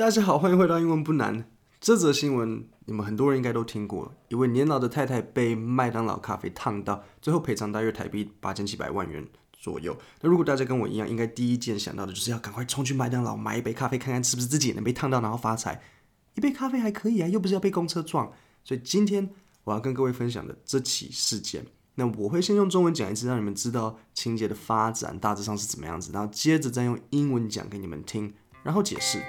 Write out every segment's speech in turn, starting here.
大家好，欢迎回到英文不难。这则新闻你们很多人应该都听过，一位年老的太太被麦当劳咖啡烫到，最后赔偿大约台币八千七百万元左右。那如果大家跟我一样，应该第一件想到的就是要赶快冲去麦当劳买一杯咖啡，看看是不是自己也能被烫到，然后发财。一杯咖啡还可以啊，又不是要被公车撞。所以今天我要跟各位分享的这起事件，那我会先用中文讲一次，让你们知道情节的发展大致上是怎么样子，然后接着再用英文讲给你们听，然后解释。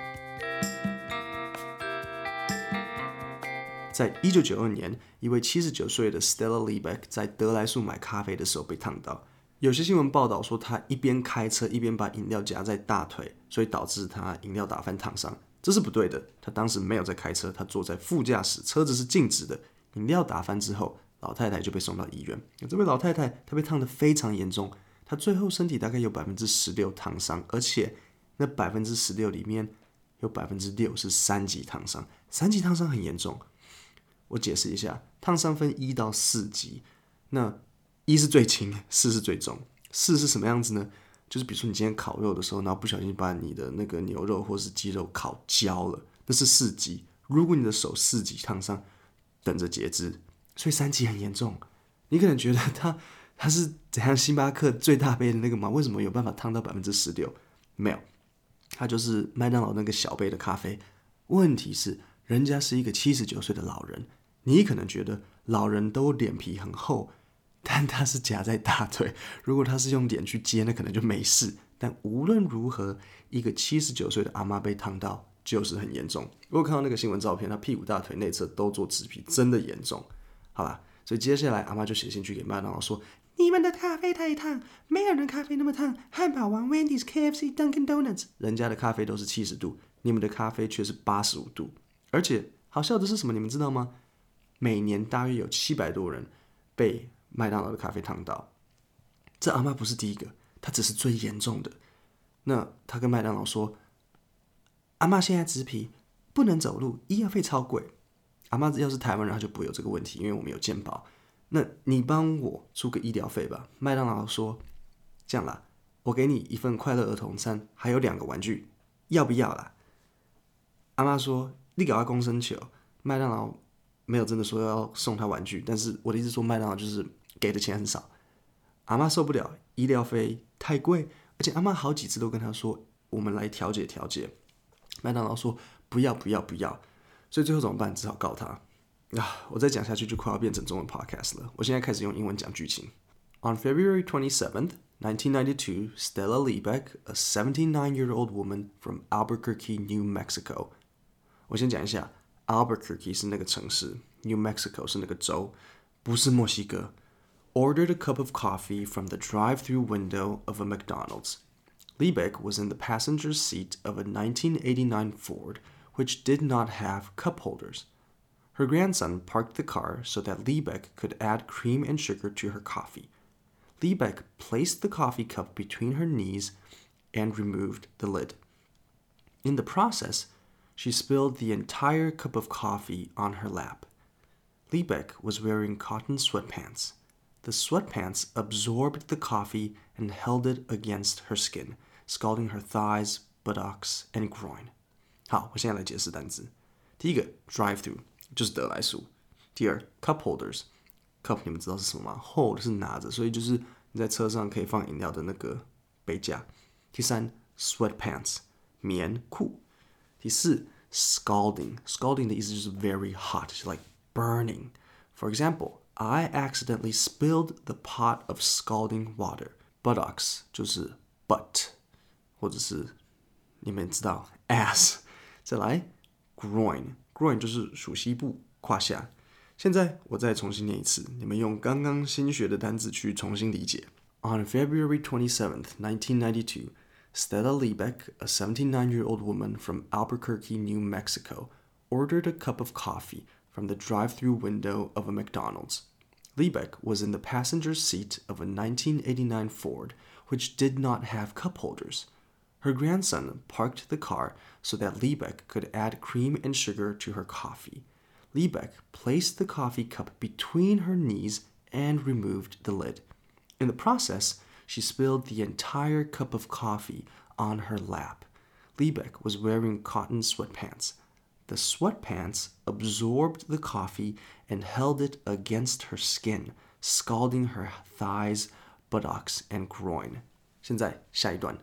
在一九九二年，一位七十九岁的 Stella Liebeck 在得来速买咖啡的时候被烫到。有些新闻报道说，他一边开车一边把饮料夹在大腿，所以导致他饮料打翻烫伤。这是不对的。他当时没有在开车，他坐在副驾驶，车子是静止的。饮料打翻之后，老太太就被送到医院。这位老太太她被烫得非常严重，她最后身体大概有百分之十六烫伤，而且那百分之十六里面有百分之六是三级烫伤。三级烫伤很严重。我解释一下，烫伤分一到四级，那一是最轻，四是最重。四是什么样子呢？就是比如说你今天烤肉的时候，然后不小心把你的那个牛肉或是鸡肉烤焦了，那是四级。如果你的手四级烫伤，等着截肢。所以三级很严重。你可能觉得它它是怎样？星巴克最大杯的那个吗？为什么有办法烫到百分之十六？没有，它就是麦当劳那个小杯的咖啡。问题是，人家是一个七十九岁的老人。你可能觉得老人都脸皮很厚，但他是夹在大腿。如果他是用脸去接，那可能就没事。但无论如何，一个七十九岁的阿妈被烫到就是很严重。如果看到那个新闻照片，他屁股、大腿内侧都做植皮，真的严重。好吧，所以接下来阿妈就写信去给麦当劳说：“你们的咖啡太烫，没有人咖啡那么烫。汉堡王、Wendy's、KFC、Dunkin' Donuts，人家的咖啡都是七十度，你们的咖啡却是八十五度。而且好笑的是什么？你们知道吗？”每年大约有七百多人被麦当劳的咖啡烫到，这阿妈不是第一个，她只是最严重的。那她跟麦当劳说：“阿妈现在植皮，不能走路，医药费超贵。阿妈要是台湾人，她就不会有这个问题，因为我们有健保。那你帮我出个医疗费吧。”麦当劳说：“这样啦，我给你一份快乐儿童餐，还有两个玩具，要不要啦？”阿妈说：“你给我公升球。”麦当劳。没有真的说要送他玩具，但是我的意思说麦当劳就是给的钱很少，阿妈受不了，医疗费太贵，而且阿妈好几次都跟他说，我们来调解调解，麦当劳说不要不要不要，所以最后怎么办？只好告他啊！我再讲下去就快要变成中文 podcast 了，我现在开始用英文讲剧情。On February twenty seventh, nineteen ninety two, Stella Liebeck, a seventy nine year old woman from Albuquerque, New Mexico，我先讲一下。Albuquerque 是那个城市，New Mexico 是那个州，不是墨西哥。Ordered a cup of coffee from the drive-through window of a McDonald's. Liebeck was in the passenger seat of a 1989 Ford, which did not have cup holders. Her grandson parked the car so that Liebeck could add cream and sugar to her coffee. Liebeck placed the coffee cup between her knees and removed the lid. In the process, she spilled the entire cup of coffee on her lap. Liebeck was wearing cotton sweatpants. The sweatpants absorbed the coffee and held it against her skin, scalding her thighs, buttocks, and groin. 好，我现在来解释单词。第一个，drive-through 就是得来速。第二，cup holders，cup 你们知道是什么吗？hold 是拿着，所以就是你在车上可以放饮料的那个杯架。第三，sweatpants 棉裤。第四，scalding，scalding 的意思就是 very hot，就是 like burning。For example, I accidentally spilled the pot of scalding water. Buttocks 就是 butt，或者是你们知道 ass。 再来，groin，groin 就是属膝部、胯下。现在我再重新念一次，你们用刚刚新学的单词去重新理解。On February twenty seventh, nineteen ninety two. Stella Liebeck, a 79 year old woman from Albuquerque, New Mexico, ordered a cup of coffee from the drive through window of a McDonald's. Liebeck was in the passenger seat of a 1989 Ford, which did not have cup holders. Her grandson parked the car so that Liebeck could add cream and sugar to her coffee. Liebeck placed the coffee cup between her knees and removed the lid. In the process, she spilled the entire cup of coffee on her lap. Liebeck was wearing cotton sweatpants. The sweatpants absorbed the coffee and held it against her skin, scalding her thighs, buttocks, and groin. 现在下一段。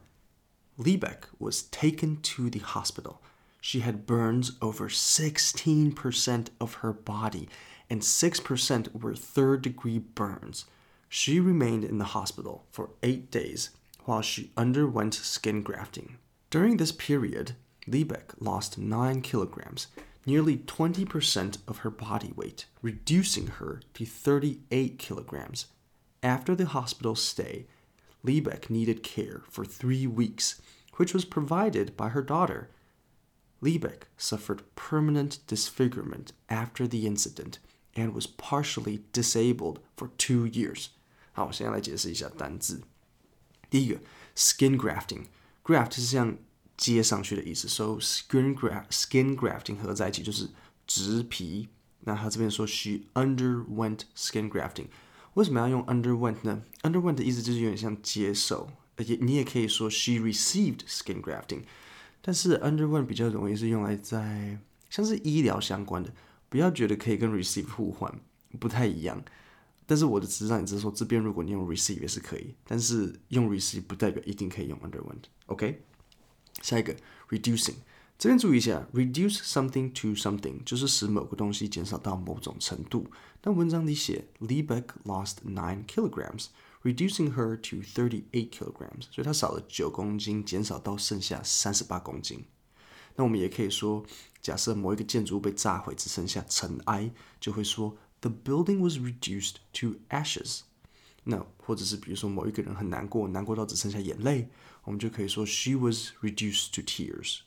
Liebeck was taken to the hospital. She had burns over 16% of her body, and 6% were third degree burns. She remained in the hospital for eight days while she underwent skin grafting. During this period, Liebeck lost 9 kilograms, nearly 20% of her body weight, reducing her to 38 kilograms. After the hospital stay, Liebeck needed care for three weeks, which was provided by her daughter. Liebeck suffered permanent disfigurement after the incident and was partially disabled for two years. 好，我现在来解释一下单字。第一个，skin grafting，graft 是像接上去的意思，so skin graft skin grafting 合在一起就是植皮。那他这边说 she underwent skin grafting。 为什么要用 underwent 呢？underwent 的意思就是有点像接受，而且你也可以说 she received skin grafting。但是 underwent 比较容易是用来在像是医疗相关的，不要觉得可以跟 receive 互换，不太一样。但是我的只是让你知道说，这边如果你用 receive 也是可以，但是用 receive 不代表一定可以用 underwent。OK，下一个 reducing。这边注意一下，reduce something to something 就是使某个东西减少到某种程度。但文章里写，Liebeck lost nine kilograms，reducing her to thirty-eight kilograms，所以她少了九公斤，减少到剩下三十八公斤。那我们也可以说，假设某一个建筑物被炸毁，只剩下尘埃，就会说 The building was reduced to ashes。那或者是比如说某一个人很难过，难过到只剩下眼泪，我们就可以说 She was reduced to tears。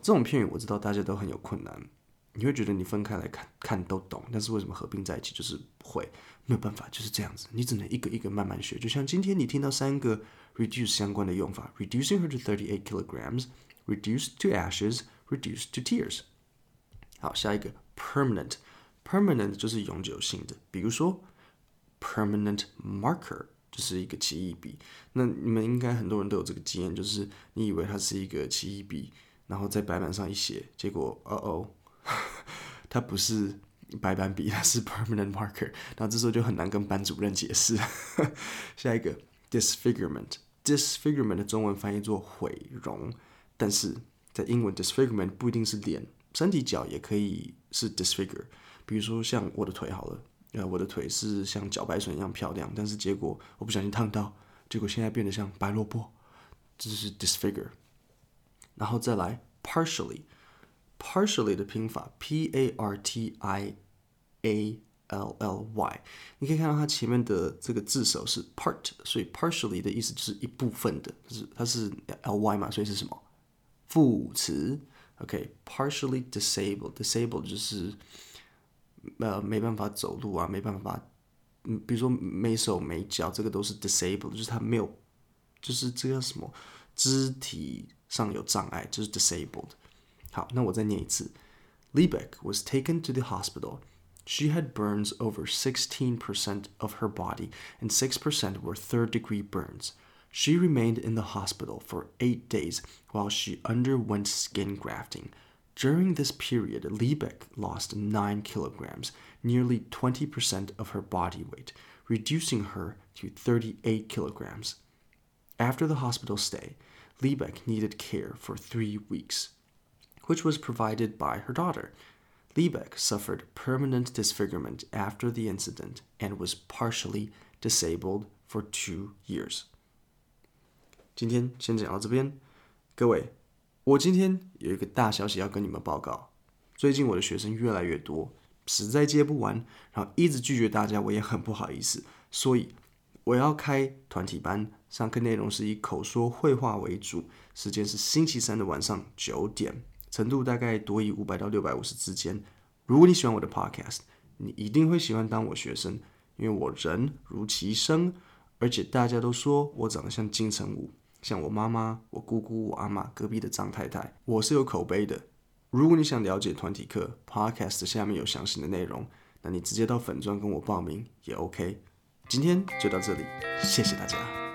这种片语我知道大家都很有困难，你会觉得你分开来看看都懂，但是为什么合并在一起就是不会？没有办法，就是这样子，你只能一个一个慢慢学。就像今天你听到三个 reduce 相关的用法：reducing her to thirty-eight kilograms，reduced to ashes，reduced to tears。好，下一个 permanent，permanent 就是永久性的，比如说 permanent marker 就是一个奇异笔。那你们应该很多人都有这个经验，就是你以为它是一个奇异笔。然后在白板上一写，结果哦哦，它不是白板笔，它是 permanent marker。然后这时候就很难跟班主任解释。下一个 disfigurement，disfigurement 的中文翻译做毁容，但是在英文 disfigurement 不一定是脸，身体脚也可以是 disfigure。比如说像我的腿好了，呃，我的腿是像茭白笋一样漂亮，但是结果我不小心烫到，结果现在变得像白萝卜，这是 disfigure。然后再来 partially，partially 的拼法 p a r t i a l l y，你可以看到它前面的这个字首是 part，所以 partially 的意思就是一部分的，就是它是 l y 嘛，所以是什么副词？OK，partially disabled，disabled 就是呃没办法走路啊，没办法，嗯，比如说没手没脚，这个都是 disabled，就是它没有，就是这个什么肢体。上有障碍，就是 disabled。好，那我再念一次。Liebeck was taken to the hospital. She had burns over 16% of her body, and 6% were third degree burns. She remained in the hospital for eight days while she underwent skin grafting. During this period, Liebeck lost 9 kilograms, nearly 20% of her body weight, reducing her to 38 kilograms. After the hospital stay, Liebeck needed care for three weeks, which was provided by her daughter. Liebeck suffered permanent disfigurement after the incident and was partially disabled for two years. 今天先讲到这边，各位，我今天有一个大消息要跟你们报告。最近我的学生越来越多，实在接不完，然后一直拒绝大家，我也很不好意思，所以我要开团体班。 上课内容是以口说绘画为主，时间是星期三的晚上九点，程度大概多以五百到六百五十之间。如果你喜欢我的 podcast，你一定会喜欢当我学生，因为我人如其声，而且大家都说我长得像金城武，像我妈妈、我姑姑、我阿嬷、隔壁的张太太，我是有口碑的。如果你想了解团体课 podcast 下面有详细的内容，那你直接到粉专跟我报名也 OK。今天就到这里，谢谢大家。